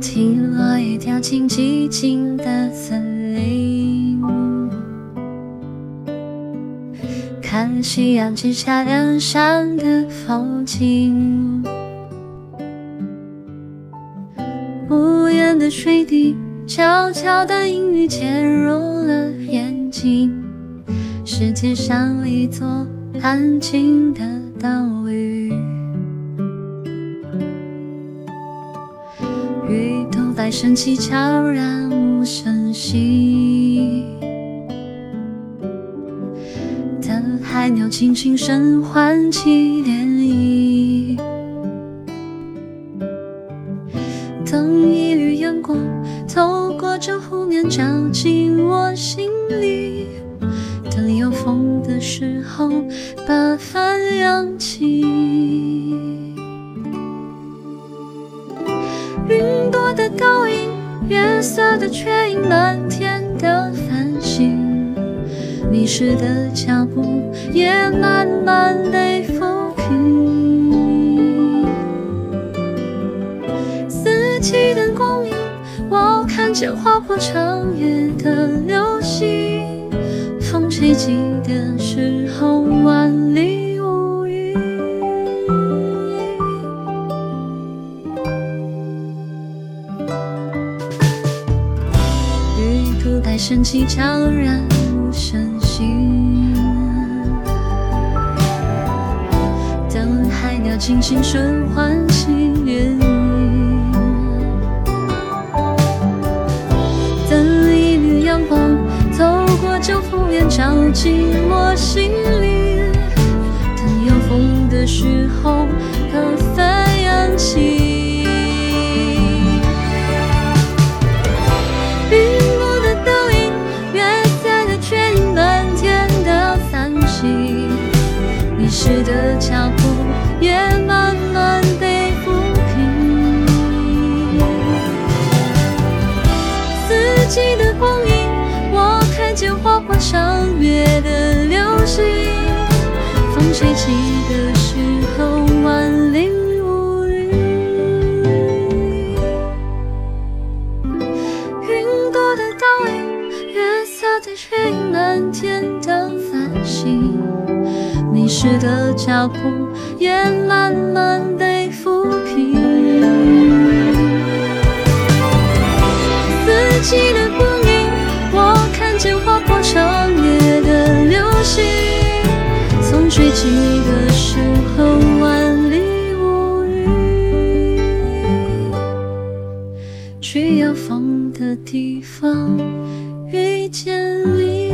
听落叶掉进寂静的森林，看夕阳之下梁上的风景，屋檐的水滴，悄悄的阴雨潜入了眼睛，世界上一座安静的岛。升起，悄然无声息。等海鸟轻轻声唤起涟漪。等一缕阳光透过这湖面照进我心里。等有风的时候，把帆扬起。月色的缺影，漫天的繁星。迷失的脚步也慢慢被抚平。四季的光影，我看见划破长夜的流星。风吹起的时候，万里都在升起，悄然无声息。等海鸟轻轻声唤起涟漪。等一缕阳光透过这湖面照进我心里。等有风的时候，长月的流星。风吹起的时候，万里无云。云朵的倒影，月色的缺影，漫天的繁星。迷失的脚步也慢慢被抚平。四季睡起的时候万里无云去有风的地方遇见你